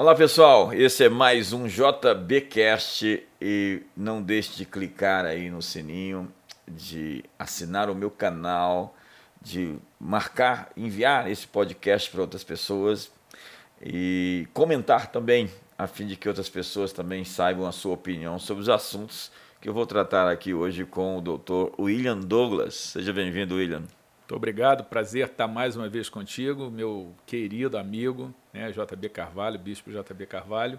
Olá pessoal, esse é mais um JBcast e não deixe de clicar aí no sininho, de assinar o meu canal, de marcar, enviar esse podcast para outras pessoas e comentar também, a fim de que outras pessoas também saibam a sua opinião sobre os assuntos que eu vou tratar aqui hoje com o Dr. William Douglas. Seja bem-vindo, William. Muito obrigado, prazer estar mais uma vez contigo, meu querido amigo, né, JB Carvalho, Bispo JB Carvalho,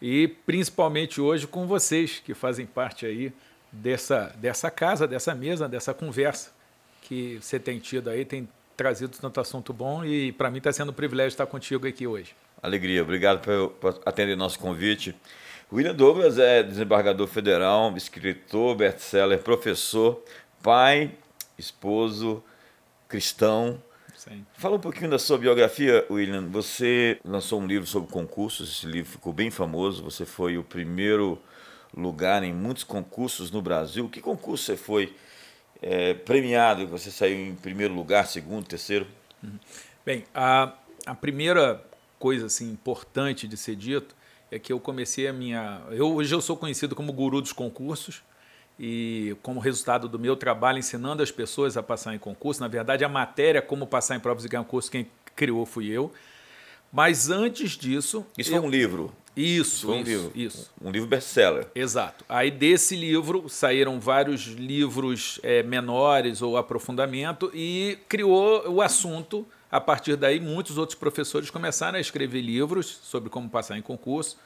e principalmente hoje com vocês que fazem parte aí dessa, dessa casa, dessa mesa, dessa conversa que você tem tido aí, tem trazido tanto assunto bom e para mim está sendo um privilégio estar contigo aqui hoje. Alegria, obrigado por, por atender nosso convite. William Douglas é desembargador federal, escritor, best-seller, professor, pai, esposo, cristão. Sim. Fala um pouquinho da sua biografia, William. Você lançou um livro sobre concursos, esse livro ficou bem famoso. Você foi o primeiro lugar em muitos concursos no Brasil. Que concurso você foi é, premiado? Você saiu em primeiro lugar, segundo, terceiro? Uhum. Bem, a, a primeira coisa assim, importante de ser dito é que eu comecei a minha. Eu, hoje eu sou conhecido como guru dos concursos e como resultado do meu trabalho ensinando as pessoas a passar em concurso, na verdade a matéria como passar em provas e ganhar concurso quem criou fui eu. Mas antes disso, isso eu... foi um livro. Isso, foi um isso, livro. Isso. Um livro best-seller. Exato. Aí desse livro saíram vários livros é, menores ou aprofundamento e criou o assunto. A partir daí, muitos outros professores começaram a escrever livros sobre como passar em concurso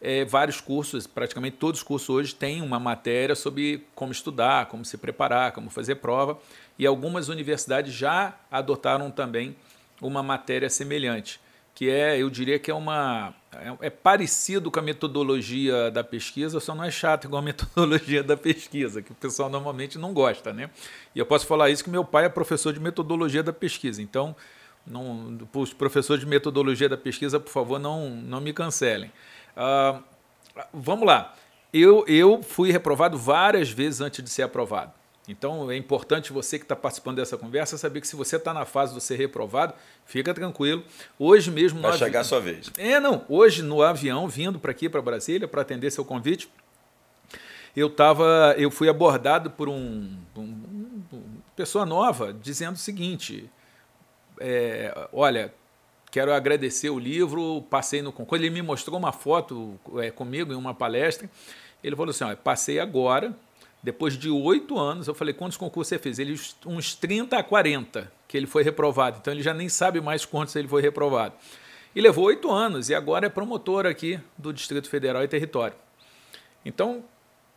é, vários cursos, praticamente todos os cursos hoje têm uma matéria sobre como estudar, como se preparar, como fazer prova, e algumas universidades já adotaram também uma matéria semelhante, que é, eu diria que é uma é, é parecido com a metodologia da pesquisa, só não é chato igual a metodologia da pesquisa, que o pessoal normalmente não gosta, né? E eu posso falar isso que meu pai é professor de metodologia da pesquisa, então não, os professores de metodologia da pesquisa, por favor, não, não me cancelem. Uh, vamos lá. Eu, eu fui reprovado várias vezes antes de ser aprovado. Então é importante você que está participando dessa conversa saber que se você está na fase de ser reprovado, fica tranquilo. Hoje mesmo. Vai chegar avi... a sua vez. É, não. Hoje no avião, vindo para aqui, para Brasília, para atender seu convite, eu tava, eu fui abordado por um, um, um pessoa nova dizendo o seguinte: é, olha, quero agradecer o livro, passei no concurso. Ele me mostrou uma foto é, comigo em uma palestra. Ele falou assim: ó, passei agora, depois de oito anos. Eu falei: quantos concursos você fez? Ele, uns 30 a 40 que ele foi reprovado. Então ele já nem sabe mais quantos ele foi reprovado. E levou oito anos e agora é promotor aqui do Distrito Federal e Território. Então,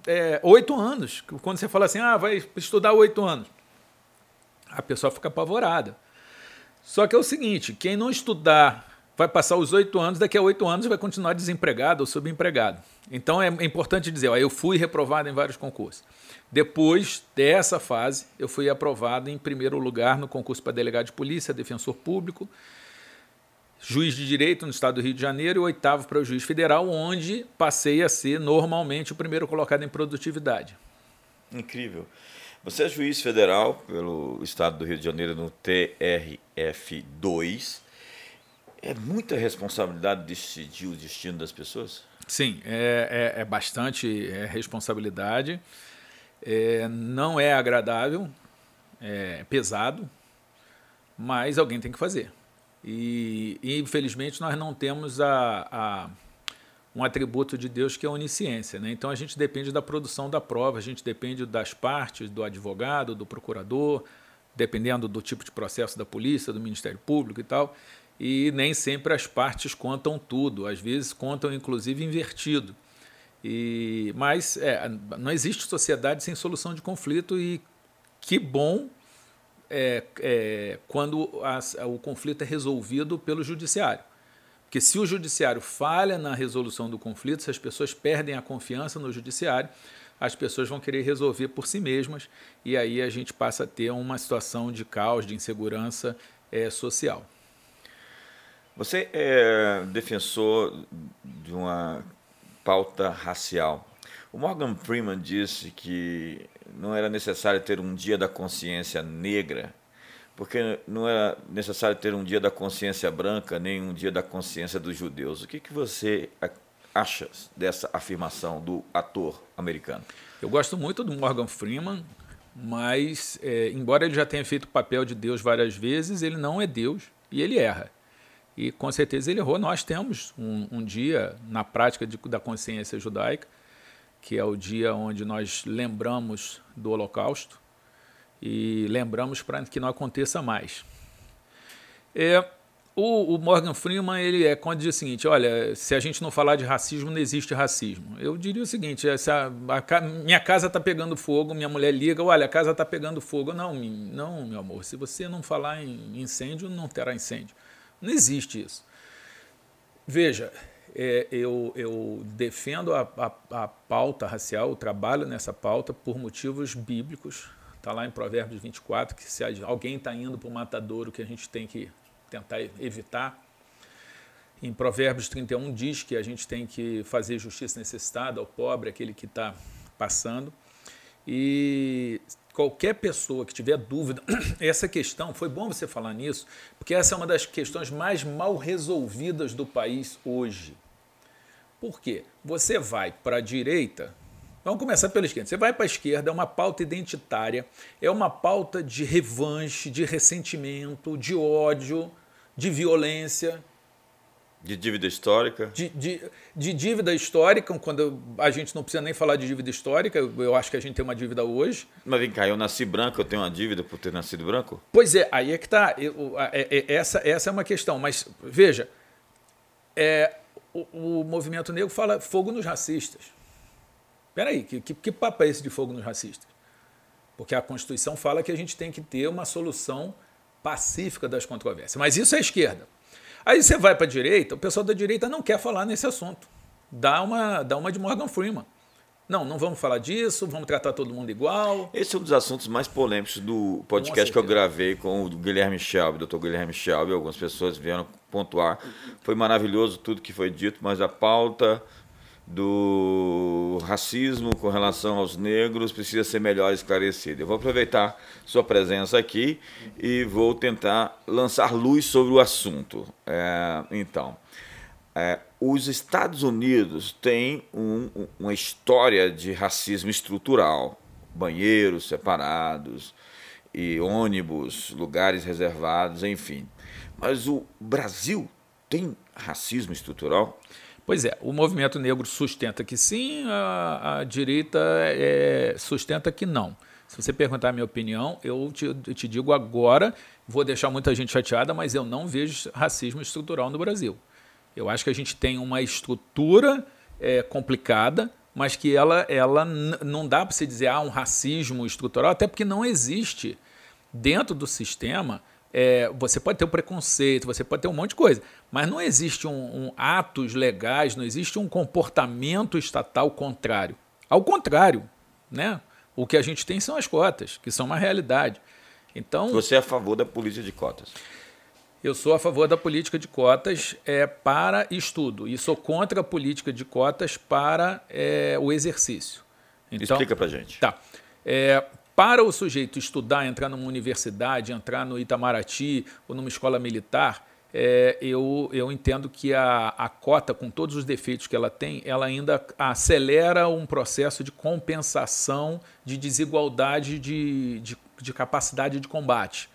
é, oito anos. Quando você fala assim, ah, vai estudar oito anos, a pessoa fica apavorada. Só que é o seguinte: quem não estudar vai passar os oito anos, daqui a oito anos vai continuar desempregado ou subempregado. Então é importante dizer: ó, eu fui reprovado em vários concursos. Depois dessa fase, eu fui aprovado em primeiro lugar no concurso para delegado de polícia, defensor público, juiz de direito no estado do Rio de Janeiro e oitavo para o juiz federal, onde passei a ser normalmente o primeiro colocado em produtividade. Incrível. Você é juiz federal pelo Estado do Rio de Janeiro no TRF2. É muita responsabilidade decidir o destino das pessoas? Sim, é, é, é bastante é responsabilidade. É, não é agradável, é pesado, mas alguém tem que fazer. E, e infelizmente nós não temos a, a um atributo de Deus que é a onisciência. Né? Então a gente depende da produção da prova, a gente depende das partes, do advogado, do procurador, dependendo do tipo de processo da polícia, do Ministério Público e tal. E nem sempre as partes contam tudo, às vezes contam inclusive invertido. E, mas é, não existe sociedade sem solução de conflito e que bom é, é, quando a, o conflito é resolvido pelo judiciário. Porque se o judiciário falha na resolução do conflito, se as pessoas perdem a confiança no judiciário, as pessoas vão querer resolver por si mesmas e aí a gente passa a ter uma situação de caos, de insegurança é, social. Você é defensor de uma pauta racial. O Morgan Freeman disse que não era necessário ter um dia da consciência negra porque não é necessário ter um dia da consciência branca, nem um dia da consciência dos judeus. O que, que você acha dessa afirmação do ator americano? Eu gosto muito do Morgan Freeman, mas, é, embora ele já tenha feito o papel de Deus várias vezes, ele não é Deus e ele erra. E com certeza ele errou. Nós temos um, um dia na prática de, da consciência judaica, que é o dia onde nós lembramos do Holocausto e lembramos para que não aconteça mais. É, o, o, Morgan Freeman ele é quando diz o seguinte: olha, se a gente não falar de racismo, não existe racismo. Eu diria o seguinte: essa, a, minha casa está pegando fogo, minha mulher liga, olha, a casa está pegando fogo. Não, não, meu amor, se você não falar em incêndio, não terá incêndio. Não existe isso. Veja, é, eu, eu, defendo a, a, a pauta racial, o trabalho nessa pauta por motivos bíblicos Está lá em Provérbios 24 que se alguém está indo para o matadouro, que a gente tem que tentar evitar. Em Provérbios 31 diz que a gente tem que fazer justiça necessitada ao pobre, aquele que está passando. E qualquer pessoa que tiver dúvida, essa questão, foi bom você falar nisso, porque essa é uma das questões mais mal resolvidas do país hoje. Por quê? Você vai para a direita, Vamos começar pela esquerda. Você vai para a esquerda, é uma pauta identitária, é uma pauta de revanche, de ressentimento, de ódio, de violência. De dívida histórica? De, de, de, dívida histórica, quando a gente não precisa nem falar de dívida histórica, eu acho que a gente tem uma dívida hoje. Mas vem cá, eu nasci branco, eu tenho uma dívida por ter nascido branco? Pois é, aí é que está. É, é, essa, essa é uma questão. Mas veja, é, o, o movimento negro fala fogo nos racistas. Peraí, que, que, que papo é esse de fogo nos racistas? Porque a Constituição fala que a gente tem que ter uma solução pacífica das controvérsias. Mas isso é esquerda. Aí você vai para a direita, o pessoal da direita não quer falar nesse assunto. Dá uma, dá uma de Morgan Freeman. Não, não vamos falar disso, vamos tratar todo mundo igual. Esse é um dos assuntos mais polêmicos do podcast que eu gravei com o Guilherme Schaub, doutor Guilherme Schaub. Algumas pessoas vieram pontuar. Foi maravilhoso tudo que foi dito, mas a pauta do racismo com relação aos negros precisa ser melhor esclarecido. Eu vou aproveitar sua presença aqui e vou tentar lançar luz sobre o assunto. É, então, é, os Estados Unidos têm um, uma história de racismo estrutural, banheiros separados e ônibus, lugares reservados, enfim. Mas o Brasil tem racismo estrutural? Pois é, o movimento negro sustenta que sim, a, a direita é, sustenta que não. Se você perguntar a minha opinião, eu te, eu te, digo agora, vou deixar muita gente chateada, mas eu não vejo racismo estrutural no Brasil. Eu acho que a gente tem uma estrutura é, complicada, mas que ela, ela não dá para se dizer ah, um racismo estrutural, até porque não existe dentro do sistema é, você pode ter um preconceito, você pode ter um monte de coisa, mas não existe um, um atos legais, não existe um comportamento estatal contrário. Ao contrário, né? O que a gente tem são as cotas, que são uma realidade. Então, você é a favor da política de cotas? Eu sou a favor da política de cotas é, para estudo e sou contra a política de cotas para é, o exercício. Então, Explica para gente. Tá. É, para o sujeito estudar, entrar numa universidade, entrar no Itamaraty ou numa escola militar, é, eu, eu entendo que a, a cota, com todos os defeitos que ela tem, ela ainda acelera um processo de compensação de desigualdade de, de, de capacidade de combate.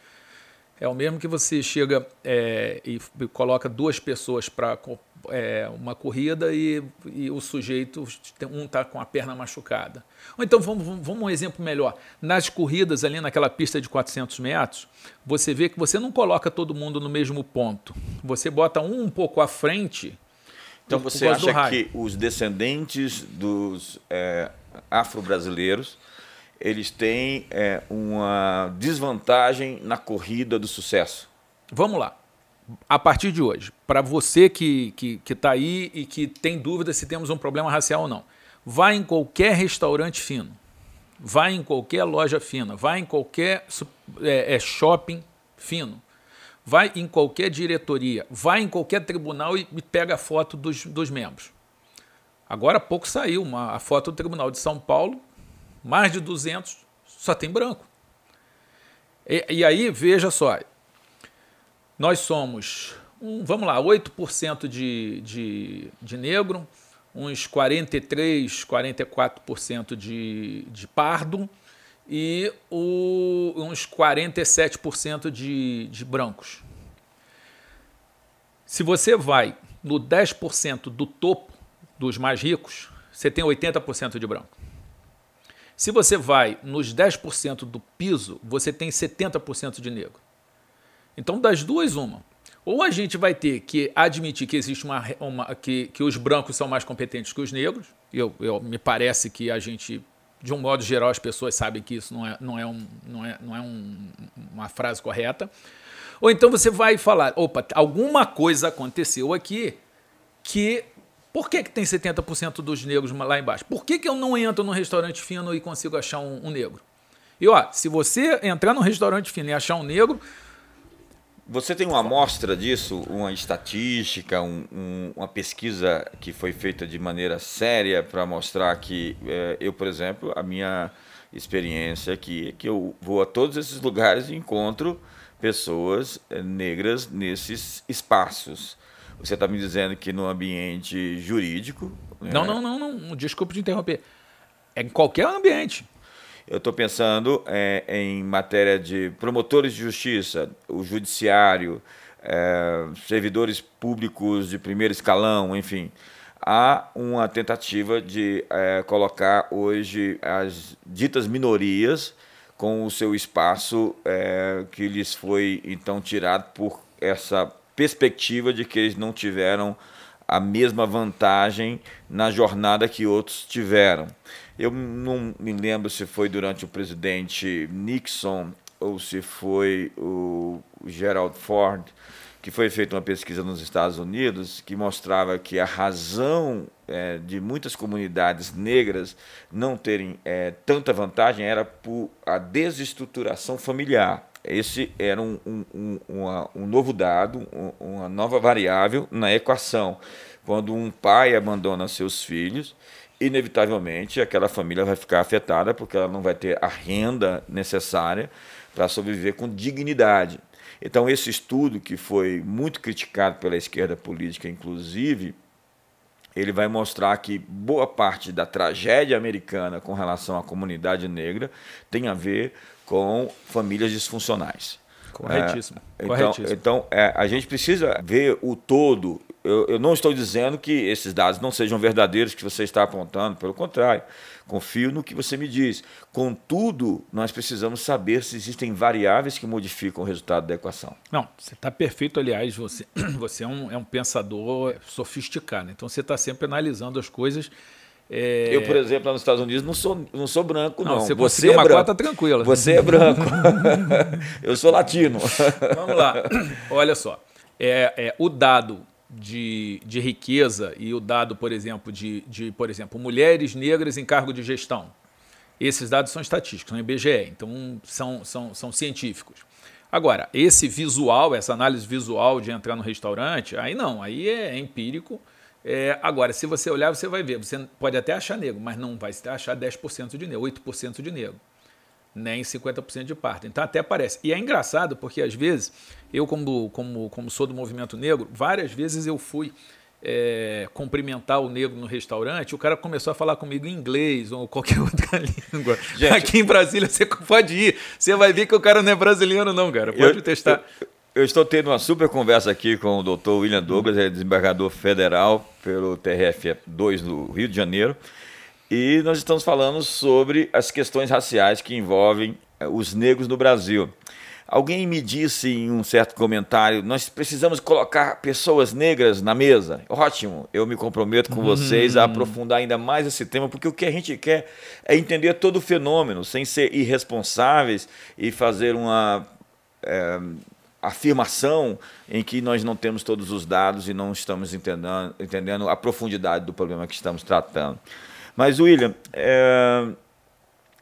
É o mesmo que você chega é, e coloca duas pessoas para é, uma corrida e, e, o sujeito, um está com a perna machucada. Ou então, vamos, vamos um exemplo melhor. Nas corridas ali naquela pista de 400 metros, você vê que você não coloca todo mundo no mesmo ponto. Você bota um um pouco à frente. Então você acha que os descendentes dos é, afro-brasileiros eles têm é, uma desvantagem na corrida do sucesso? Vamos lá a partir de hoje, para você que está que, que tá aí e que tem dúvida se temos um problema racial ou não, vá em qualquer restaurante fino, vá em qualquer loja fina, vá em qualquer é, é, shopping fino, vai em qualquer diretoria, vai em qualquer tribunal e, e pega a foto dos, dos membros. Agora há pouco saiu uma, a foto do Tribunal de São Paulo, mais de 200, só tem branco. E, e aí, veja só, nós somos, um, vamos lá, 8% de, de, de negro, uns 43, 44% de, de pardo e o, uns 47% de, de brancos. Se você vai no 10% do topo dos mais ricos, você tem 80% de branco. Se você vai nos 10% do piso, você tem 70% de negro. Então, das duas, uma. Ou a gente vai ter que admitir que existe uma, uma que, que os brancos são mais competentes que os negros. Eu, eu me parece que a gente, de um modo geral, as pessoas sabem que isso não é, não é, um, não é, não é um, uma frase correta. Ou então você vai falar, opa, alguma coisa aconteceu aqui que por que, que tem 70% dos negros lá embaixo? Por que, que eu não entro num restaurante fino e consigo achar um, um negro? E ó, se você entrar num restaurante fino e achar um negro, você tem uma amostra disso, uma estatística, um, um, uma pesquisa que foi feita de maneira séria para mostrar que é, eu, por exemplo, a minha experiência aqui é que eu vou a todos esses lugares e encontro pessoas é, negras nesses espaços. Você está me dizendo que no ambiente jurídico. Não, né? não, não, não. Desculpe te interromper. É em qualquer ambiente. Eu estou pensando é, em matéria de promotores de justiça, o judiciário, é, servidores públicos de primeiro escalão, enfim. Há uma tentativa de é, colocar hoje as ditas minorias com o seu espaço é, que lhes foi então tirado por essa perspectiva de que eles não tiveram a mesma vantagem na jornada que outros tiveram. Eu não me lembro se foi durante o presidente Nixon ou se foi o Gerald Ford, que foi feita uma pesquisa nos Estados Unidos que mostrava que a razão é, de muitas comunidades negras não terem é, tanta vantagem era por a desestruturação familiar. Esse era um, um, um, uma, um novo dado, uma nova variável na equação. Quando um pai abandona seus filhos, inevitavelmente aquela família vai ficar afetada porque ela não vai ter a renda necessária para sobreviver com dignidade. Então, esse estudo, que foi muito criticado pela esquerda política, inclusive, ele vai mostrar que boa parte da tragédia americana com relação à comunidade negra tem a ver com famílias disfuncionais. Corretíssimo. É, então, Corretíssimo. então é, a gente precisa ver o todo. Eu, eu, não estou dizendo que esses dados não sejam verdadeiros que você está apontando, pelo contrário, confio no que você me diz. Contudo, nós precisamos saber se existem variáveis que modificam o resultado da equação. Não, você está perfeito, aliás, você, você é, um, é um pensador sofisticado, então você está sempre analisando as coisas é... Eu, por exemplo, lá nos Estados Unidos não sou, não sou branco, não. não. Você, você é uma branco. cota tranquila. Você é branco. eu sou latino. Vamos lá. Olha só. É, é, o dado de, de riqueza e o dado, por exemplo, de, de por exemplo, mulheres negras em cargo de gestão. Esses dados são estatísticos, são IBGE, então são, são, são científicos. Agora, esse visual, essa análise visual de entrar no restaurante, aí não, aí é empírico é, agora, se você olhar, você vai ver. Você pode até achar negro, mas não vai achar 10% de negro, 8% de negro, nem 50% de parto. Então até parece. E é engraçado porque às vezes, eu como, como, como sou do movimento negro, várias vezes eu fui é, cumprimentar o negro no restaurante, o cara começou a falar comigo em inglês ou qualquer outra língua. Gente, Aqui em Brasília você pode ir, você vai ver que o cara não é brasileiro não, cara. Pode eu, testar. Eu, eu estou tendo uma super conversa aqui com o doutor William Douglas, é desembargador federal pelo TRF2 do Rio de Janeiro. E nós estamos falando sobre as questões raciais que envolvem eh, os negros no Brasil. Alguém me disse em um certo comentário: nós precisamos colocar pessoas negras na mesa. Ótimo, eu me comprometo com vocês a uhum. aprofundar ainda mais esse tema, porque o que a gente quer é entender todo o fenômeno, sem ser irresponsáveis e fazer uma. É, afirmação em que nós não temos todos os dados e não estamos entendendo, entendendo a profundidade do problema que estamos tratando. Mas, William, é,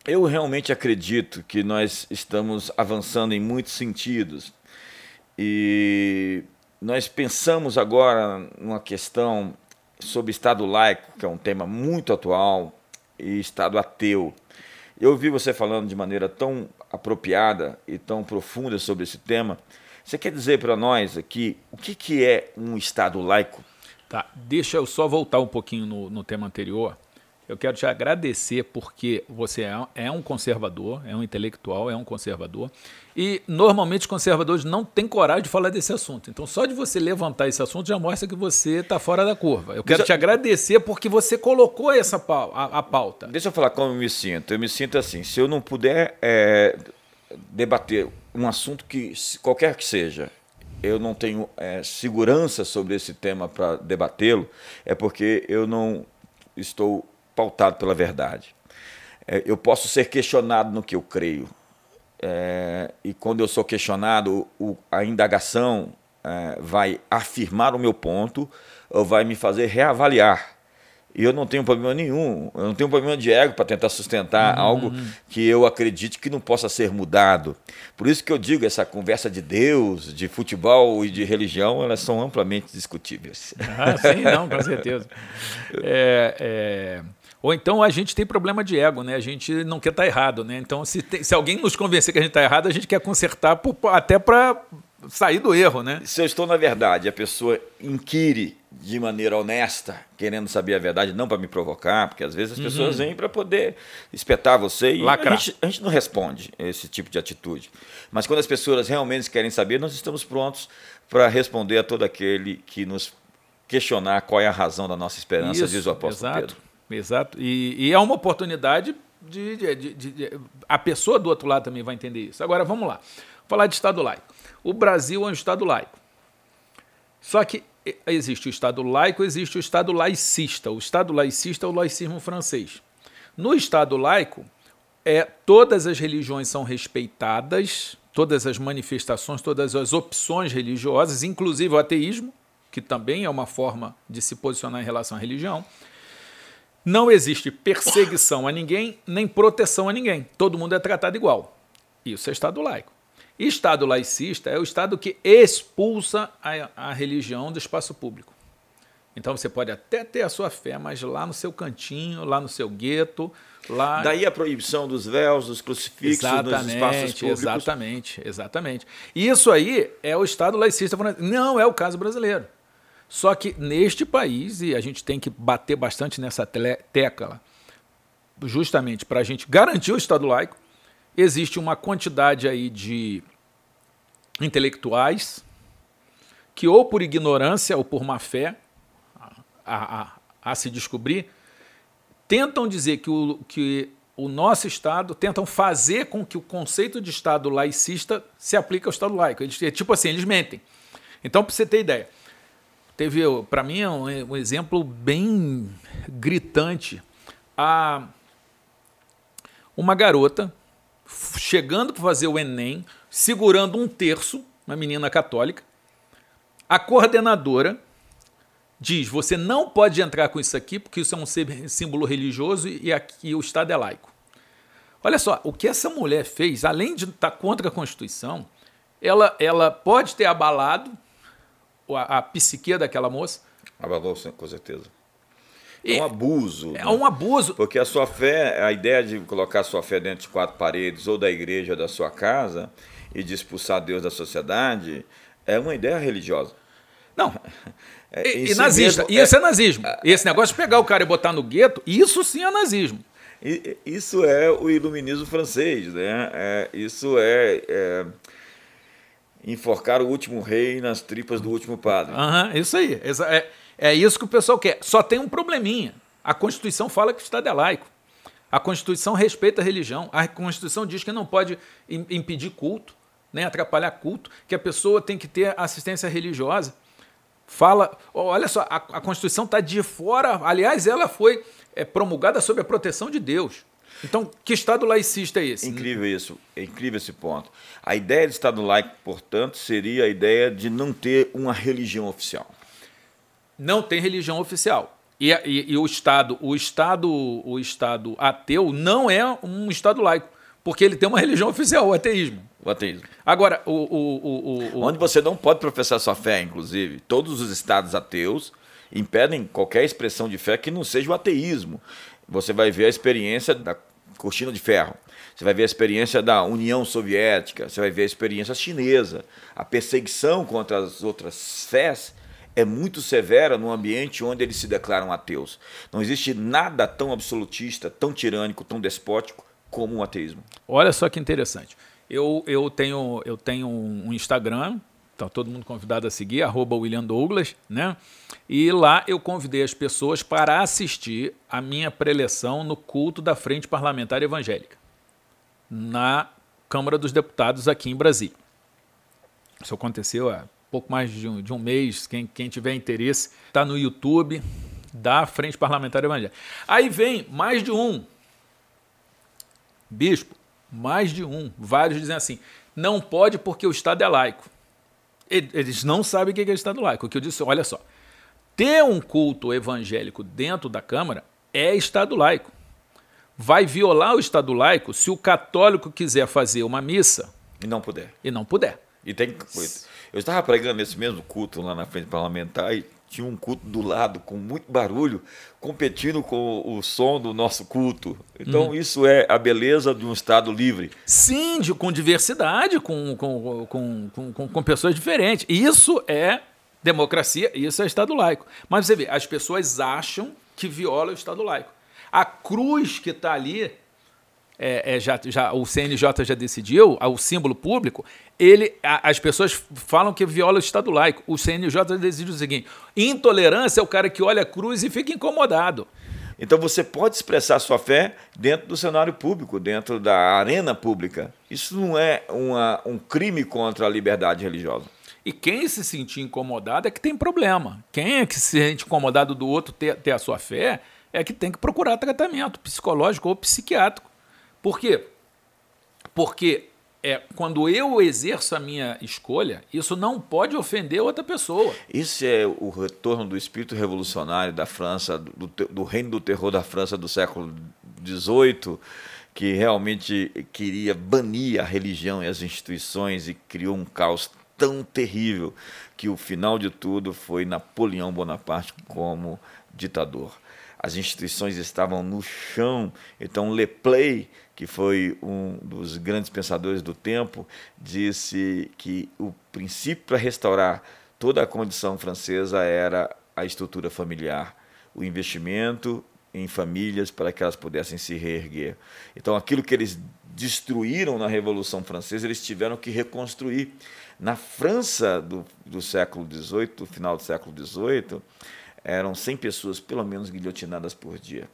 eu realmente acredito que nós estamos avançando em muitos sentidos e nós pensamos agora numa questão sobre Estado laico, que é um tema muito atual, e Estado ateu. Eu ouvi você falando de maneira tão apropriada e tão profunda sobre esse tema. Você quer dizer para nós aqui o que, que é um Estado laico? Tá, deixa eu só voltar um pouquinho no, no tema anterior. Eu quero te agradecer porque você é, é um conservador, é um intelectual, é um conservador. E normalmente os conservadores não têm coragem de falar desse assunto. Então, só de você levantar esse assunto já mostra que você está fora da curva. Eu quero Deixa... te agradecer porque você colocou essa a, a, pauta. Deixa eu falar como eu me sinto. Eu me sinto assim: se eu não puder é, debater um assunto que, qualquer que seja, eu não tenho é, segurança sobre esse tema para debatê-lo, é porque eu não estou pautado pela verdade. É, eu posso ser questionado no que eu creio. É, e quando eu sou questionado, o, a indagação é, vai afirmar o meu ponto ou vai me fazer reavaliar. E eu não tenho problema nenhum, eu não tenho problema de ego para tentar sustentar uhum. algo que eu acredite que não possa ser mudado. Por isso que eu digo, essa conversa de Deus, de futebol e de religião, elas são amplamente discutíveis. Ah, sim, não, com certeza. É, é... Ou então a gente tem problema de ego, né? A gente não quer estar tá errado, né? Então, se, tem, se alguém nos convencer que a gente está errado, a gente quer consertar por, até para sair do erro, né? Se eu estou na verdade, a pessoa inquire de maneira honesta, querendo saber a verdade, não para me provocar, porque às vezes as uhum. pessoas vêm para poder espetar você e a gente, a gente, não responde esse tipo de atitude. Mas quando as pessoas realmente querem saber, nós estamos prontos para responder a todo aquele que nos questionar qual é a razão da nossa esperança, Isso, diz o apóstolo exato. Pedro. Exato. E, e é uma oportunidade de, de, de, de, A pessoa do outro lado também vai entender isso. Agora, vamos lá. Vou falar de Estado laico. O Brasil é um Estado laico. Só que existe o Estado laico, existe o Estado laicista. O Estado laicista é o laicismo francês. No Estado laico, é, todas as religiões são respeitadas, todas as manifestações, todas as opções religiosas, inclusive o ateísmo, que também é uma forma de se posicionar em relação à religião. Não existe perseguição a ninguém, nem proteção a ninguém. Todo mundo é tratado igual. Isso é Estado laico. Estado laicista é o Estado que expulsa a, a religião do espaço público. Então você pode até ter a sua fé, mas lá no seu cantinho, lá no seu gueto, lá. Daí a proibição dos véus, dos crucifixos, exatamente, nos espaços públicos. Exatamente, exatamente. Isso aí é o Estado laicista. Não é o caso brasileiro. Só que neste país, e a gente tem que bater bastante nessa tecla, justamente para a gente garantir o Estado laico, existe uma quantidade aí de intelectuais que, ou por ignorância ou por má fé, a, a, a se descobrir, tentam dizer que o, que o nosso Estado, tentam fazer com que o conceito de Estado laicista se aplique ao Estado laico. Eles, é tipo assim, eles mentem. Então, para você ter ideia, Teve, para mim, é um, um, exemplo bem gritante. A, uma garota chegando para fazer o Enem, segurando um terço, uma menina católica. A coordenadora diz: você não pode entrar com isso aqui, porque isso é um símbolo religioso e aqui o Estado é laico. Olha só, o que essa mulher fez, além de estar contra a Constituição, ela, ela pode ter abalado a, a psique daquela moça. Abalou, com certeza. É um abuso. É né? um abuso. Porque a sua fé, a ideia de colocar a sua fé dentro de quatro paredes, ou da igreja, ou da sua casa, e de expulsar Deus da sociedade, é uma ideia religiosa. Não. É, e, e nazista. Mesmo, isso é, é nazismo. E esse negócio de pegar o cara e botar no gueto, isso sim é nazismo. Isso é o iluminismo francês, né? É, isso é, é enforcar o último rei nas tripas do último padre. Uhum, isso aí. É, é isso que o pessoal quer. Só tem um probleminha. A Constituição fala que o Estado é laico. A Constituição respeita a religião. A Constituição diz que não pode impedir culto, nem atrapalhar culto, que a pessoa tem que ter assistência religiosa. Fala, olha só, a, a Constituição está de fora. Aliás, ela foi é, promulgada sob a proteção de Deus. Então, que Estado laicista é esse? Incrível isso, é incrível esse ponto. A ideia de Estado laico, portanto, seria a ideia de não ter uma religião oficial. Não tem religião oficial. E, e, e, o Estado, o Estado, o Estado ateu não é um Estado laico, porque ele tem uma religião oficial, o ateísmo. O ateísmo. Agora, o, o, o, onde você não pode professar sua fé, inclusive, todos os estados ateus impedem qualquer expressão de fé que não seja o ateísmo. Você vai ver a experiência da cortina de ferro. Você vai ver a experiência da União Soviética, você vai ver a experiência chinesa. A perseguição contra as outras fés é muito severa num ambiente onde eles se declaram ateus. Não existe nada tão absolutista, tão tirânico, tão despótico como o ateísmo. Olha só que interessante. Eu, eu, tenho, eu tenho um Instagram, está todo mundo convidado a seguir, arroba William Douglas, né? E lá eu convidei as pessoas para assistir a minha preleção no culto da Frente Parlamentar Evangélica, na Câmara dos Deputados aqui em Brasília. Isso aconteceu há pouco mais de um, de um mês. Quem, quem tiver interesse, está no YouTube da Frente Parlamentar Evangélica. Aí vem mais de um bispo, mais de um. Vários dizem assim: não pode porque o Estado é laico. Eles não sabem o que é o Estado laico. O que eu disse, olha só, ter um culto evangélico dentro da Câmara é Estado laico. Vai violar o Estado laico se o católico quiser fazer uma missa e não puder. E não puder. E tem eu estava pregando nesse mesmo culto lá na frente parlamentar e tinha um culto do lado com muito barulho, competindo com o som do nosso culto. Então, uhum. isso é a beleza de um Estado livre. Sim, de, com diversidade, com, com, com, com, com pessoas diferentes. Isso é democracia, isso é Estado laico. Mas você vê, as pessoas acham que viola o Estado laico. A cruz que está ali é, é, já, já, o CNJ já decidiu, o símbolo público, ele, a, as pessoas falam que viola o Estado laico. O CNJ decidiu o seguinte: intolerância é o cara que olha a cruz e fica incomodado. Então você pode expressar sua fé dentro do cenário público, dentro da arena pública. Isso não é uma, um crime contra a liberdade religiosa. E quem se sentir incomodado é que tem problema. Quem é que se sente incomodado do outro ter, ter a sua fé é que tem que procurar tratamento psicológico ou psiquiátrico. Por quê? Porque é, quando eu exerço a minha escolha, isso não pode ofender outra pessoa. Isso é o retorno do espírito revolucionário da França, do, do reino do terror da França do século XVIII, que realmente queria banir a religião e as instituições e criou um caos tão terrível que o final de tudo foi Napoleão Bonaparte como ditador. As instituições estavam no chão, então Le Play que foi um dos grandes pensadores do tempo, disse que o princípio para restaurar toda a condição francesa era a estrutura familiar, o investimento em famílias para que elas pudessem se reerguer. Então, aquilo que eles destruíram na Revolução Francesa, eles tiveram que reconstruir. Na França do, do século XVIII, do final do século XVIII, eram 100 pessoas, pelo menos, guilhotinadas por dia.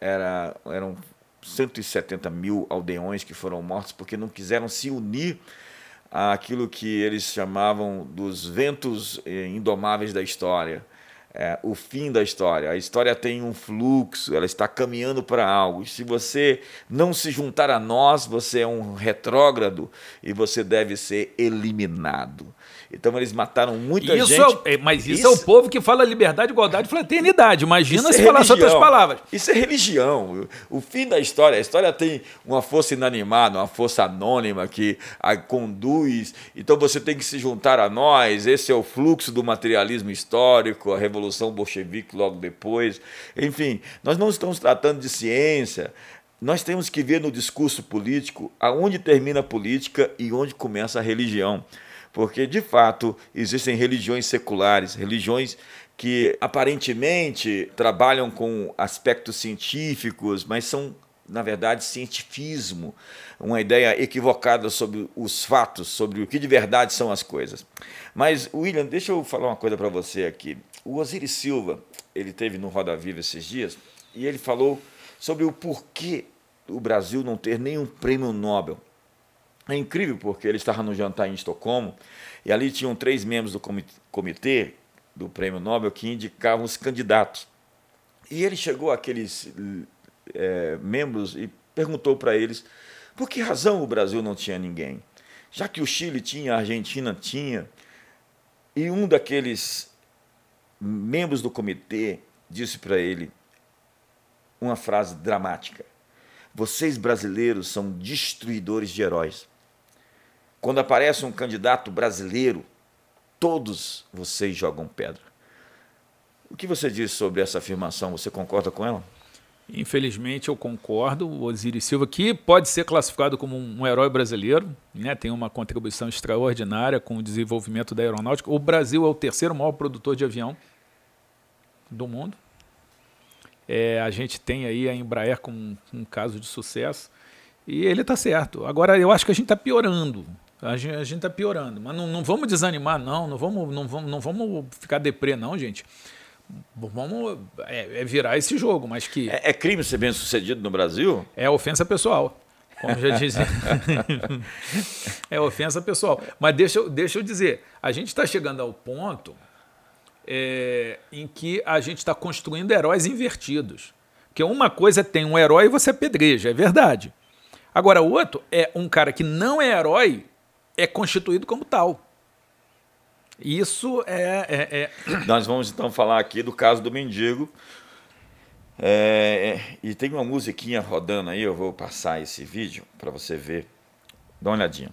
Era, eram 170 mil aldeões que foram mortos porque não quiseram se unir àquilo que eles chamavam dos ventos eh, indomáveis da história. É, o fim da história. A história tem um fluxo, ela está caminhando para algo. Se você não se juntar a nós, você é um retrógrado e você deve ser eliminado. Então eles mataram muita isso gente. É, mas isso, isso, é o povo que fala liberdade, igualdade e fraternidade. Imagina se é falasse outras palavras. Isso é religião. O fim da história, a história tem uma força inanimada, uma força anônima que a conduz. Então você tem que se juntar a nós. Esse é o fluxo do materialismo histórico, a revolução bolchevique logo depois. Enfim, nós não estamos tratando de ciência. Nós temos que ver no discurso político aonde termina a política e onde começa a religião porque de fato existem religiões seculares, religiões que aparentemente trabalham com aspectos científicos, mas são na verdade, cientifismo, uma ideia equivocada sobre os fatos, sobre o que de verdade são as coisas. Mas, William, deixa eu falar uma coisa para você aqui. O Osiris Silva, ele teve no Roda Viva esses dias, e ele falou sobre o porquê o Brasil não ter nenhum prêmio Nobel. É incrível porque ele estava no jantar em Estocolmo e ali tinham três membros do comitê do Prêmio Nobel que indicavam os candidatos. E ele chegou àqueles é, membros e perguntou para eles por que razão o Brasil não tinha ninguém. Já que o Chile tinha, a Argentina tinha. E um daqueles membros do comitê disse para ele uma frase dramática: Vocês brasileiros são destruidores de heróis. Quando aparece um candidato brasileiro, todos vocês jogam pedra. O que você diz sobre essa afirmação? Você concorda com ela? Infelizmente, eu concordo. O Osiris Silva, que pode ser classificado como um herói brasileiro, né? tem uma contribuição extraordinária com o desenvolvimento da aeronáutica. O Brasil é o terceiro maior produtor de avião do mundo. É, a gente tem aí a Embraer com um, um caso de sucesso. E ele está certo. Agora, eu acho que a gente está piorando. A gente está piorando. Mas não, não, vamos desanimar, não. Não vamos, não, vamos, não vamos ficar deprê, não, gente. Vamos é, é virar esse jogo, mas que. É, é, crime ser bem sucedido no Brasil? É ofensa pessoal. Como já disse. é ofensa pessoal. Mas deixa, deixa eu dizer, a gente está chegando ao ponto é, em que a gente está construindo heróis invertidos. Porque uma coisa é tem um herói e você apedreja, é verdade. Agora, o outro é um cara que não é herói, é constituído como tal. Isso é, é, é, Nós vamos então falar aqui do caso do mendigo. É, é, e tem uma musiquinha rodando aí, eu vou passar esse vídeo para você ver. Dá uma olhadinha.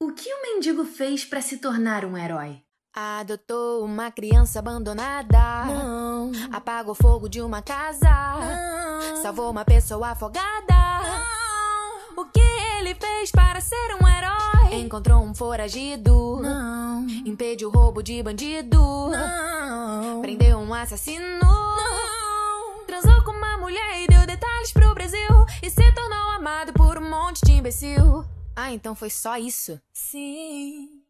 O que o mendigo fez para se tornar um herói? Adotou uma criança abandonada. Não. Apagou fogo de uma casa. Não. Salvou uma pessoa afogada. Não. O que ele fez para ser um herói? Encontrou um foragido. Não. Impediu o roubo de bandido. Não. Prendeu um assassino. Não. Transou com uma mulher e deu detalhes pro Brasil. E se tornou amado por um monte de imbecil. Ah, então foi só isso? Sim.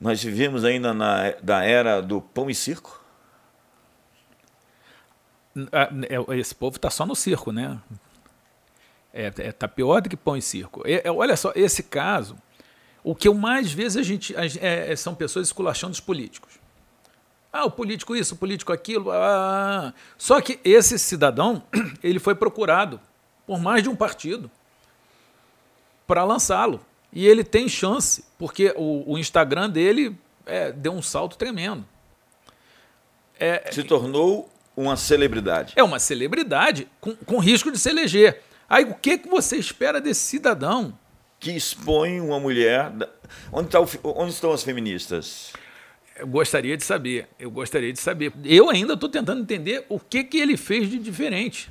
Nós vivemos ainda na da era do pão e circo. Ah, é, esse povo está só no circo, né? É, é, tá pior do que pão e circo. É, é, olha só, esse caso, o que eu mais vezes a gente é, é, são pessoas esculachando os políticos. Ah, o político isso, o político aquilo. Ah. Só que esse cidadão, ele foi procurado por mais de um partido para lançá-lo. E ele tem chance, porque o, o Instagram dele é, deu um salto tremendo. É, se tornou uma celebridade. É uma celebridade com, com risco de se eleger. Aí o que, que você espera desse cidadão? Que expõe uma mulher. Onde, tá o, onde estão as feministas? Eu gostaria de saber. Eu gostaria de saber. Eu ainda estou tentando entender o que, que ele fez de diferente.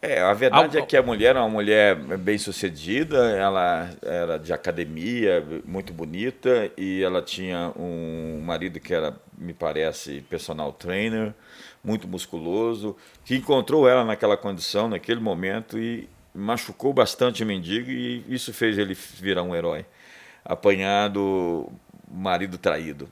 É, a verdade é que a mulher é uma mulher bem sucedida, ela era de academia, muito bonita, e ela tinha um marido que era, me parece, personal trainer, muito musculoso, que encontrou ela naquela condição, naquele momento, e machucou bastante o mendigo, e isso fez ele virar um herói. Apanhado, marido traído.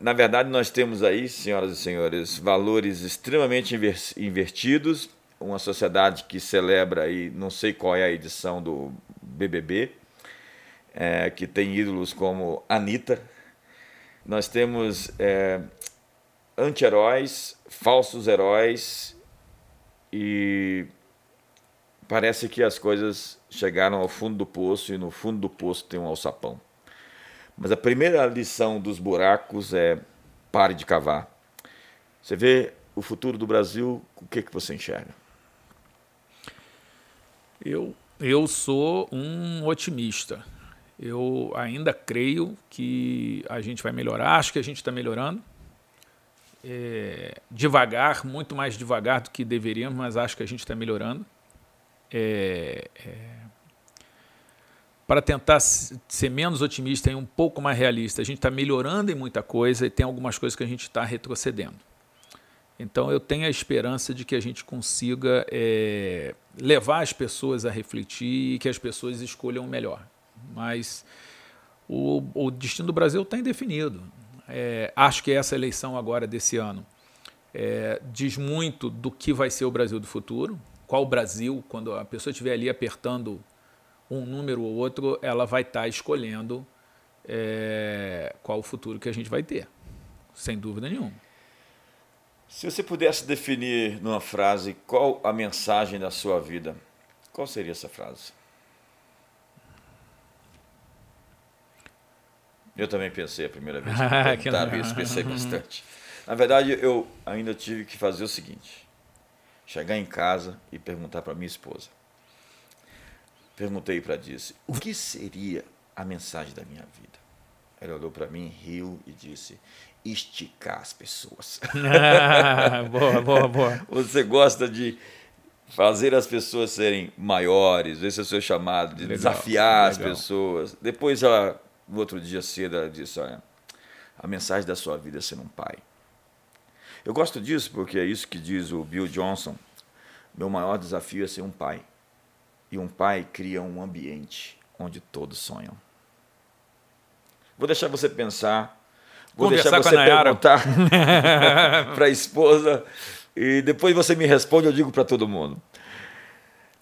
Na verdade, nós temos aí, senhoras e senhores, valores extremamente invertidos uma sociedade que celebra aí, não sei qual é a edição do BBB, é, que tem ídolos como Anitta. Nós temos é, anti-heróis, falsos heróis e parece que as coisas chegaram ao fundo do poço e no fundo do poço tem um alçapão. Mas a primeira lição dos buracos é pare de cavar. Você vê o futuro do Brasil, o que, que você enxerga? Eu, eu sou um otimista. Eu ainda creio que a gente vai melhorar. Acho que a gente está melhorando. É, devagar, muito mais devagar do que deveríamos, mas acho que a gente está melhorando. É, é, para tentar ser menos otimista e um pouco mais realista, a gente está melhorando em muita coisa e tem algumas coisas que a gente está retrocedendo. Então eu tenho a esperança de que a gente consiga é, levar as pessoas a refletir e que as pessoas escolham o melhor. Mas o, o destino do Brasil está indefinido. É, acho que essa eleição agora desse ano é, diz muito do que vai ser o Brasil do futuro. Qual o Brasil, quando a pessoa estiver ali apertando um número ou outro, ela vai estar tá escolhendo é, qual o futuro que a gente vai ter, sem dúvida nenhuma. Se você pudesse definir numa frase qual a mensagem da sua vida, qual seria essa frase? Eu também pensei a primeira vez que eu isso, pensei bastante. Na verdade, eu ainda tive que fazer o seguinte: chegar em casa e perguntar para minha esposa. Perguntei para disse: "O que seria a mensagem da minha vida?" Ela olhou para mim, riu e disse: esticar as pessoas. boa, boa, boa. Você gosta de fazer as pessoas serem maiores, esse é o seu chamado, de Legal, desafiar as legal. pessoas. Depois, ela, no outro dia cedo, ela disse: Olha, a mensagem da sua vida é ser um pai. Eu gosto disso porque é isso que diz o Bill Johnson. Meu maior desafio é ser um pai. E um pai cria um ambiente onde todos sonham. Vou deixar você pensar. Vou Conversar deixar com a você perguntar para a esposa. E depois você me responde, eu digo para todo mundo.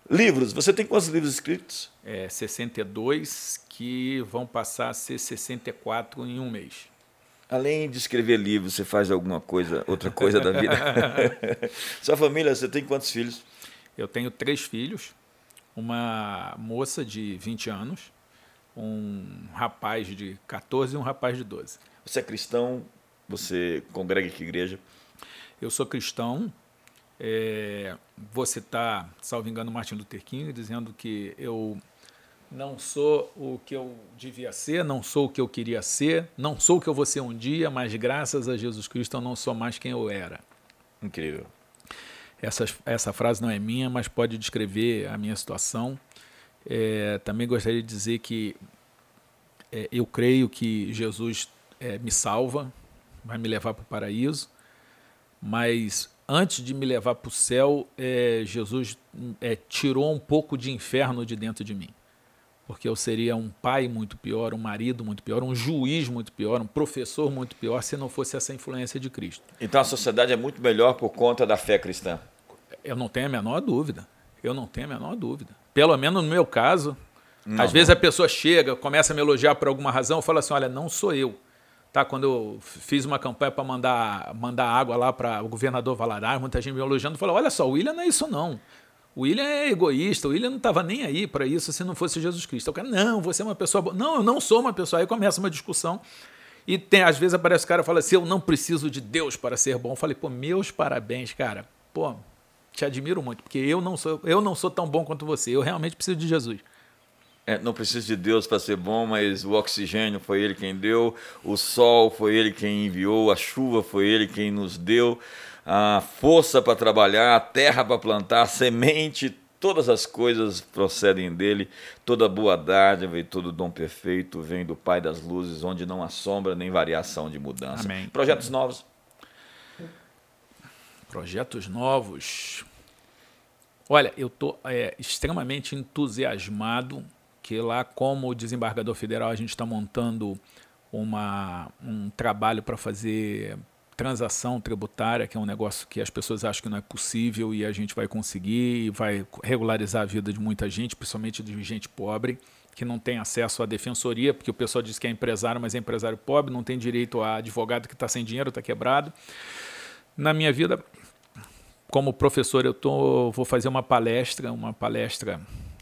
Livros, você tem quantos livros escritos? É 62 que vão passar a ser 64 em um mês. Além de escrever livros, você faz alguma coisa, outra coisa da vida? Sua família, você tem quantos filhos? Eu tenho três filhos, uma moça de 20 anos, um rapaz de 14 e um rapaz de 12. Você é cristão? Você congrega em que igreja? Eu sou cristão, é, vou citar, salvo engano, Martin Luther King, dizendo que eu não sou o que eu devia ser, não sou o que eu queria ser, não sou o que eu vou ser um dia, mas graças a Jesus Cristo eu não sou mais quem eu era. Incrível. Essa, essa frase não é minha, mas pode descrever a minha situação. É, também gostaria de dizer que é, eu creio que Jesus é, me salva, vai me levar para o paraíso, mas antes de me levar para o céu, é, Jesus é, tirou um pouco de inferno de dentro de mim. Porque eu seria um pai muito pior, um marido muito pior, um juiz muito pior, um professor muito pior, se não fosse essa influência de Cristo. Então a sociedade é muito melhor por conta da fé cristã. Eu não tenho a menor dúvida. Eu não tenho a menor dúvida. Pelo menos no meu caso, Não, às vezes a pessoa chega, começa a me elogiar por alguma razão, eu falo assim: olha, não sou eu. Tá, quando eu fiz uma campanha para mandar, mandar água lá para o governador Valadares, muita gente me elogiando, falou: olha só, o William não é isso não. O William é egoísta, o William não estava nem aí para isso se não fosse Jesus Cristo. Eu quero, não, você é uma pessoa boa. Não, eu não sou uma pessoa. Aí começa uma discussão. E tem, às vezes aparece o cara e fala assim: eu não preciso de Deus para ser bom. Eu falei, pô, meus parabéns, cara. Pô, te admiro muito, porque eu não sou, eu não sou tão bom quanto você. Eu realmente preciso de Jesus. É, não precisa de Deus para ser bom, mas o oxigênio foi Ele quem deu, o sol foi Ele quem enviou, a chuva foi Ele quem nos deu, a força para trabalhar, a terra para plantar, a semente, todas as coisas procedem dele, toda boa dádiva e todo dom perfeito vem do Pai das luzes, onde não há sombra nem variação de mudança. Amém. Projetos novos. Projetos novos. Olha, eu estou extremamente entusiasmado que lá, como desembargador federal, a gente está montando uma, um trabalho para fazer transação tributária, que é um negócio que as pessoas acham que não é possível e a gente vai conseguir vai regularizar a vida de muita gente, principalmente de gente pobre, que não tem acesso à defensoria, porque o pessoal diz que é empresário, mas é empresário pobre, não tem direito a advogado que está sem dinheiro, está quebrado. Na minha vida, como professor, eu tô, vou fazer uma palestra, uma palestra,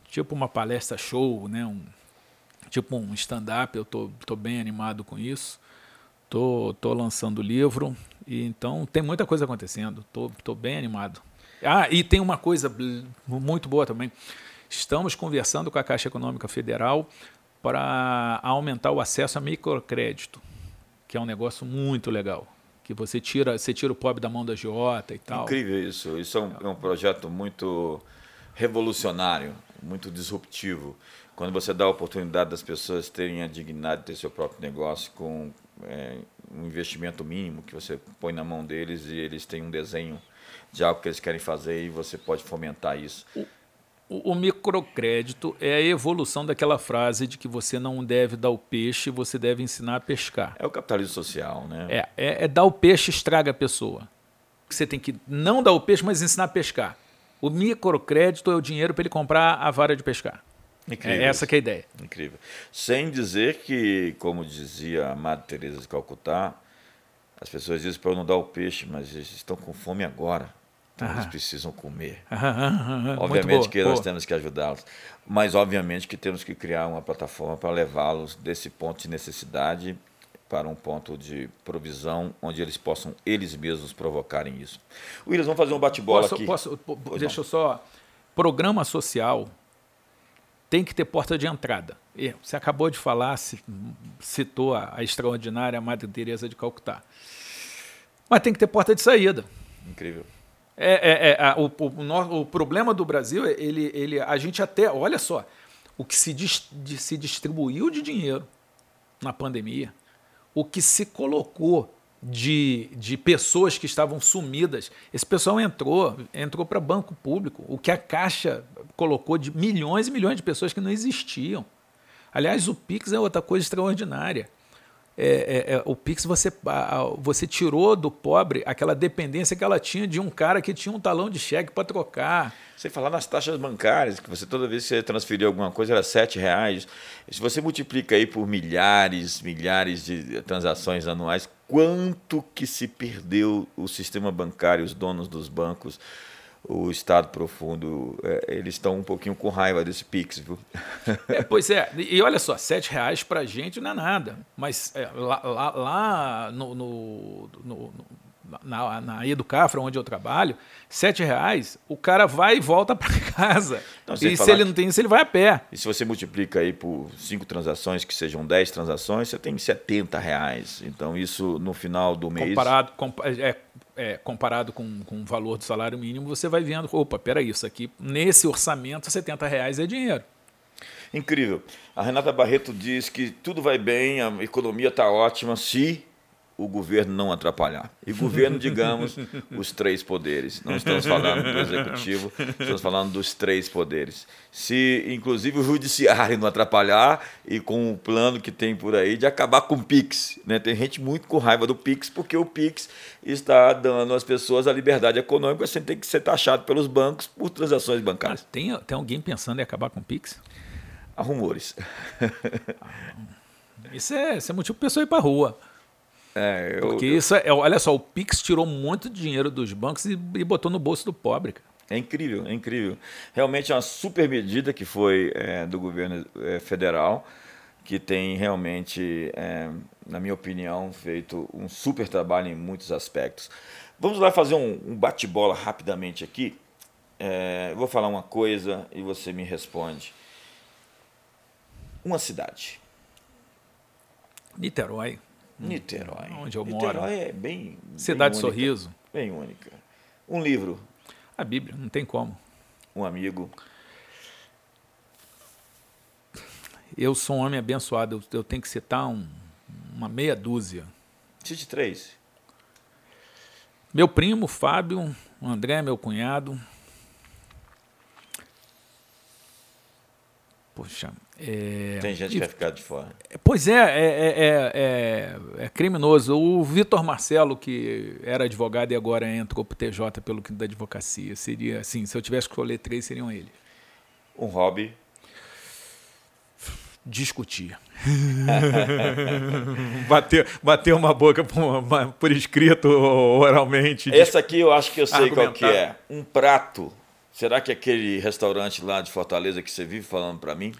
tipo uma palestra show, né? Um, tipo um stand-up, eu tô, tô bem animado com isso. Tô, tô lançando livro, e então tem muita coisa acontecendo, tô, tô bem animado. Ah, e tem uma coisa muito boa também. Estamos conversando com a Caixa Econômica Federal para aumentar o acesso a microcrédito, que é um negócio muito legal. Que você tira, você tira o pobre da mão da agiota e tal. Incrível isso. Isso é um, é um projeto muito revolucionário, muito disruptivo. Quando você dá a oportunidade das pessoas terem a dignidade de ter seu próprio negócio com é, um investimento mínimo que você põe na mão deles e eles têm um desenho de algo que eles querem fazer e você pode fomentar isso. O, o microcrédito é a evolução daquela frase de que você não deve dar o peixe, você deve ensinar a pescar. É o capitalismo social, né? É, é, é dar o peixe estraga a pessoa. Você tem que não dar o peixe, mas ensinar a pescar. O microcrédito é o dinheiro para ele comprar a vara de pescar. Incrível É essa que é a ideia. Incrível. Sem dizer que, como dizia a Madre Teresa de Calcutá, as pessoas dizem para eu não dar o peixe, mas eles estão com fome agora. Então eles precisam comer. Obviamente que nós temos que ajudá-los, mas obviamente que temos que criar uma plataforma para levá-los desse ponto de necessidade para um ponto de provisão onde eles possam eles mesmos provocarem isso. Williams, vamos fazer um bate-bola aqui. posso, Pois deixa não. eu só. Programa social tem que ter porta de entrada. E Você acabou de falar, ci- citou a, a extraordinária Madre Teresa de Calcutá. Mas tem que ter porta de saída. Incrível. É, é, é a, o, o, o, problema do Brasil, ele, ele, a gente até, olha só, o que se, dis, de, se distribuiu de dinheiro na pandemia, o que se colocou de, de pessoas que estavam sumidas. Esse pessoal entrou, entrou para banco público. O que a Caixa colocou de milhões e milhões de pessoas que não existiam. Aliás, o Pix é outra coisa extraordinária. É, é, é, o Pix você, você tirou do pobre aquela dependência que ela tinha de um cara que tinha um talão de cheque para trocar. Sem falar nas taxas bancárias, que você toda vez que você transferia alguma coisa era sete reais. Se você multiplica aí por milhares, milhares de transações anuais, quanto que se perdeu o sistema bancário, os donos dos bancos? O Estado profundo, é, eles estão um pouquinho com raiva desse Pix, viu? É, pois é, e olha só, sete reais para a gente não é nada, mas é, lá, lá, lá no, no, no, na, na Educafra, onde eu trabalho, sete reais, o cara vai e volta para casa. Não, e se ele não tem isso, ele vai a pé. E se você multiplica aí por cinco transações, que sejam dez transações, você tem 70 reais. Então isso no final do mês... Comparado, é, é, comparado com, com o valor do salário mínimo, você vai vendo, opa, peraí, isso aqui, nesse orçamento, 70 reais é dinheiro. Incrível. A Renata Barreto diz que tudo vai bem, a economia está ótima se o governo não atrapalhar. E governo, digamos, os três poderes. Não estamos falando do executivo, estamos falando dos três poderes. Se, inclusive, o judiciário não atrapalhar e com o plano que tem por aí de acabar com o PIX. Né? Tem gente muito com raiva do PIX, porque o PIX está dando às pessoas a liberdade econômica sem ter que ser taxado pelos bancos por transações bancárias. Mas tem, tem alguém pensando em acabar com o PIX? Há rumores. Isso é, isso é motivo para a pessoa ir para a rua. É, eu, Porque isso é, olha só, o Pix tirou muito dinheiro dos bancos e, e botou no bolso do pobre. Cara. É incrível, é incrível. Realmente é uma super medida que foi é, do governo é, federal, que tem realmente, é, na minha opinião, feito um super trabalho em muitos aspectos. Vamos lá fazer um, um bate-bola rapidamente aqui. É, eu vou falar uma coisa e você me responde. Uma cidade. Niterói. Niterói. Onde eu Niterói moro. é bem. Cidade bem Sorriso. Bem única. Um livro. A Bíblia, não tem como. Um amigo. Eu sou um homem abençoado, eu, eu tenho que citar um, uma meia dúzia. Cite três. Meu primo, Fábio, o André, meu cunhado. Poxa. É... Tem gente que vai ficar de fora. Pois é, é, é, é, é criminoso. O Vitor Marcelo, que era advogado e agora entrou para o TJ pelo que da advocacia, seria assim: se eu tivesse que escolher três, seriam ele. Um hobby. Discutir. bater, bater uma boca por, por escrito oralmente. Essa aqui eu acho que eu sei qual que é. Um prato Será que aquele restaurante lá de Fortaleza que você vive falando para mim?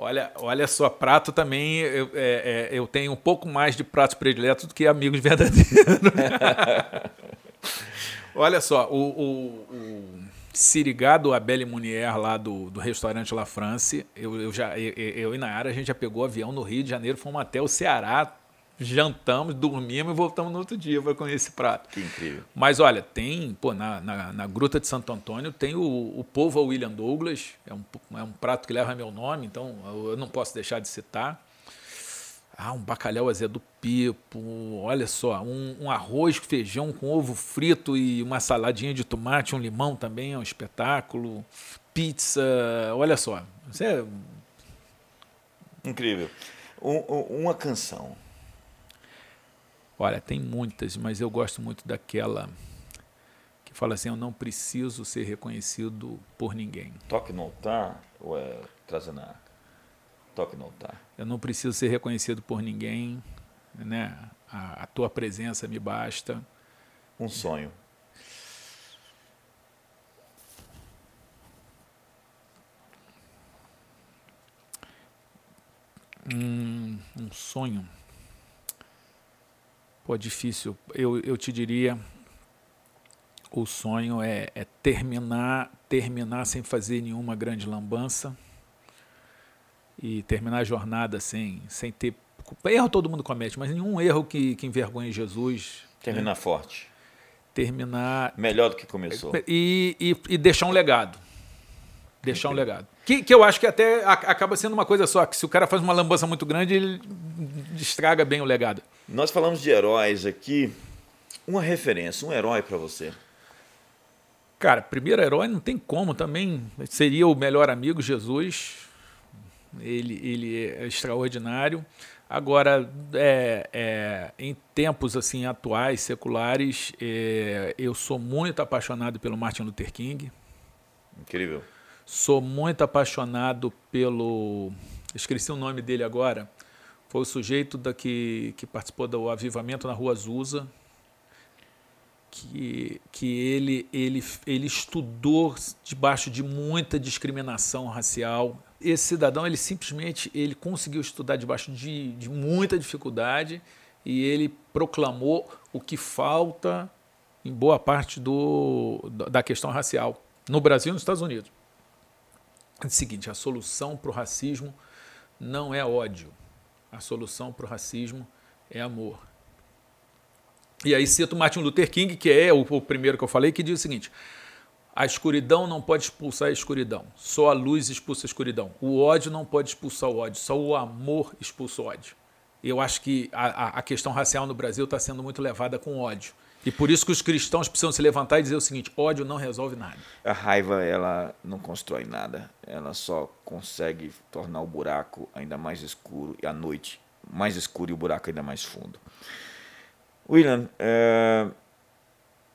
Olha, olha só, prato também, eu, é, é, eu tenho um pouco mais de pratos prediletos do que amigos verdadeiros. olha só, o, o, o Sirigado Abel Munier lá do, do restaurante La France, eu, eu, já, eu, eu e Nayara, a gente já pegou avião no Rio de Janeiro, fomos até o Ceará jantamos, dormimos e voltamos no outro dia para esse prato. Que incrível. Mas olha, tem, pô, na, na, na Gruta de Santo Antônio tem o, o povo William Douglas, é um, é um prato que leva meu nome, então eu não posso deixar de citar. Ah, um bacalhau azedo pipo, olha só, um, um arroz, feijão com ovo frito e uma saladinha de tomate, um limão também, é um espetáculo. Pizza, olha só, isso é... Incrível. Um, uma canção Olha, tem muitas, mas eu gosto muito daquela que fala assim: eu não preciso ser reconhecido por ninguém. Toque no altar ou é trazendo a Toque no altar. Eu não preciso ser reconhecido por ninguém, né? A, a tua presença me basta. Um sonho. um sonho. Pô, difícil. Eu, eu te diria, o sonho é, é terminar, terminar sem fazer nenhuma grande lambança e terminar a jornada sem, sem ter erro todo mundo comete, mas nenhum erro que, que envergonhe Jesus. Terminar né? forte. terminar. Melhor do que começou. E, e, e deixar um legado. Deixar um legado. Que, que eu acho que até acaba sendo uma coisa só, que se o cara faz uma lambança muito grande, ele estraga bem o legado. Nós falamos de heróis aqui. Uma referência, um herói para você. Cara, primeiro herói não tem como também. Seria o melhor amigo, Jesus. Ele, ele é extraordinário. Agora, é, é, em tempos assim atuais, seculares, é, eu sou muito apaixonado pelo Martin Luther King. Incrível. Sou muito apaixonado pelo. Esqueci o nome dele agora. Foi o sujeito da que, que participou do avivamento na Rua Azusa. Que, que ele, ele, ele estudou debaixo de muita discriminação racial esse cidadão ele simplesmente ele conseguiu estudar debaixo de, de muita dificuldade e ele proclamou o que falta em boa parte do, da questão racial no Brasil e nos Estados Unidos. É o seguinte: a solução para o racismo não é ódio, a solução para o racismo é amor. E aí cito Martin Luther King, que é o, o primeiro que eu falei, que diz o seguinte: a escuridão não pode expulsar a escuridão. Só a luz expulsa a escuridão. O ódio não pode expulsar o ódio. Só o amor expulsa o ódio. Eu acho que a, a questão racial no Brasil está sendo muito levada com ódio. E por isso que os cristãos precisam se levantar e dizer o seguinte: ódio não resolve nada. A raiva ela não constrói nada. Ela só consegue tornar o buraco ainda mais escuro e a noite mais escura e o buraco ainda mais fundo. William, é,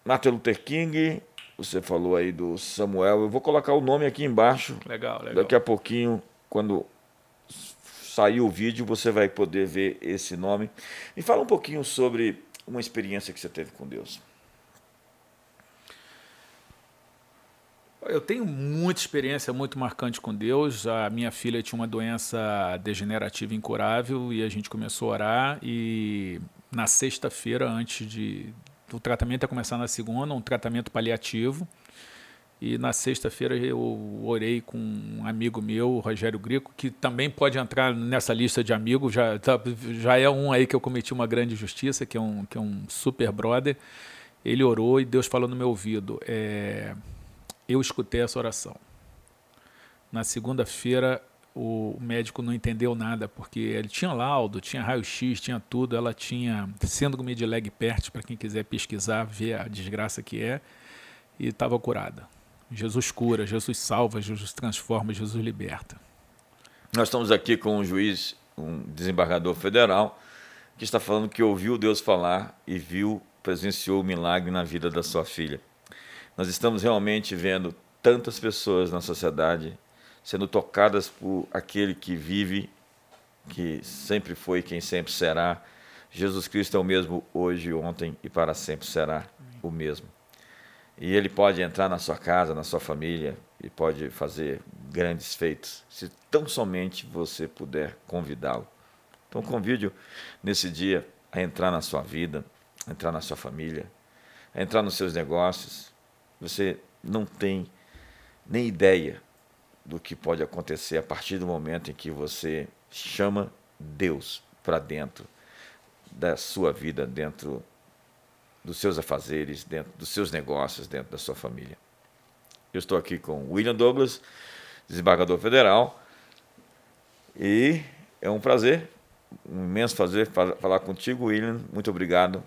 Martin Luther King, você falou aí do Samuel. Eu vou colocar o nome aqui embaixo. Legal, legal. Daqui a pouquinho, quando sair o vídeo, você vai poder ver esse nome. Me fala um pouquinho sobre uma experiência que você teve com Deus. Eu tenho muita experiência muito marcante com Deus. A minha filha tinha uma doença degenerativa incurável e a gente começou a orar. E na sexta-feira, antes de, o tratamento ia começar na segunda, um tratamento paliativo. E na sexta-feira eu orei com um amigo meu, Rogério Grico, que também pode entrar nessa lista de amigos, já, tá, já é um aí que eu cometi uma grande justiça, que é um, que é um super brother. Ele orou e Deus falou no meu ouvido. É, eu escutei essa oração. Na segunda-feira o médico não entendeu nada, porque ele tinha laudo, tinha raio-x, tinha tudo, ela tinha síndrome de Legg-Pert, para quem quiser pesquisar, ver a desgraça que é, e estava curada. Jesus cura, Jesus salva, Jesus transforma, Jesus liberta. Nós estamos aqui com um juiz, um desembargador federal, que está falando que ouviu Deus falar e viu, presenciou o milagre na vida da sua filha. Nós estamos realmente vendo tantas pessoas na sociedade sendo tocadas por aquele que vive, que sempre foi quem sempre será. Jesus Cristo é o mesmo hoje, ontem e para sempre será o mesmo. E ele pode entrar na sua casa, na sua família e pode fazer grandes feitos, se tão somente você puder convidá-lo. Então convide-o nesse dia a entrar na sua vida, a entrar na sua família, a entrar nos seus negócios. Você não tem nem ideia do que pode acontecer a partir do momento em que você chama Deus para dentro da sua vida, dentro dos seus afazeres, dentro dos seus negócios, dentro da sua família. Eu estou aqui com William Douglas, desembargador federal, e é um prazer, um imenso prazer falar contigo, William. Muito obrigado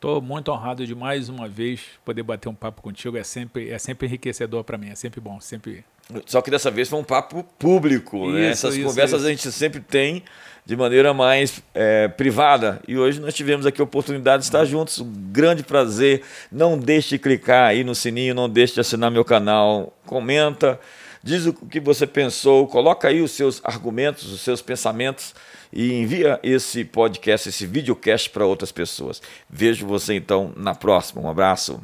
Estou muito honrado de mais uma vez poder bater um papo contigo. É sempre, é sempre enriquecedor para mim, é sempre bom, sempre. Só que dessa vez foi um papo público, né? isso, né? Essas isso, conversas isso. a gente sempre tem de maneira mais é, privada. E hoje nós tivemos aqui a oportunidade de estar juntos. Um grande prazer. Não deixe de clicar aí no sininho, não deixe de assinar meu canal. Comenta, diz o que você pensou, coloca aí os seus argumentos, os seus pensamentos e envia esse podcast, esse videocast para outras pessoas. Vejo você então na próxima. Um abraço.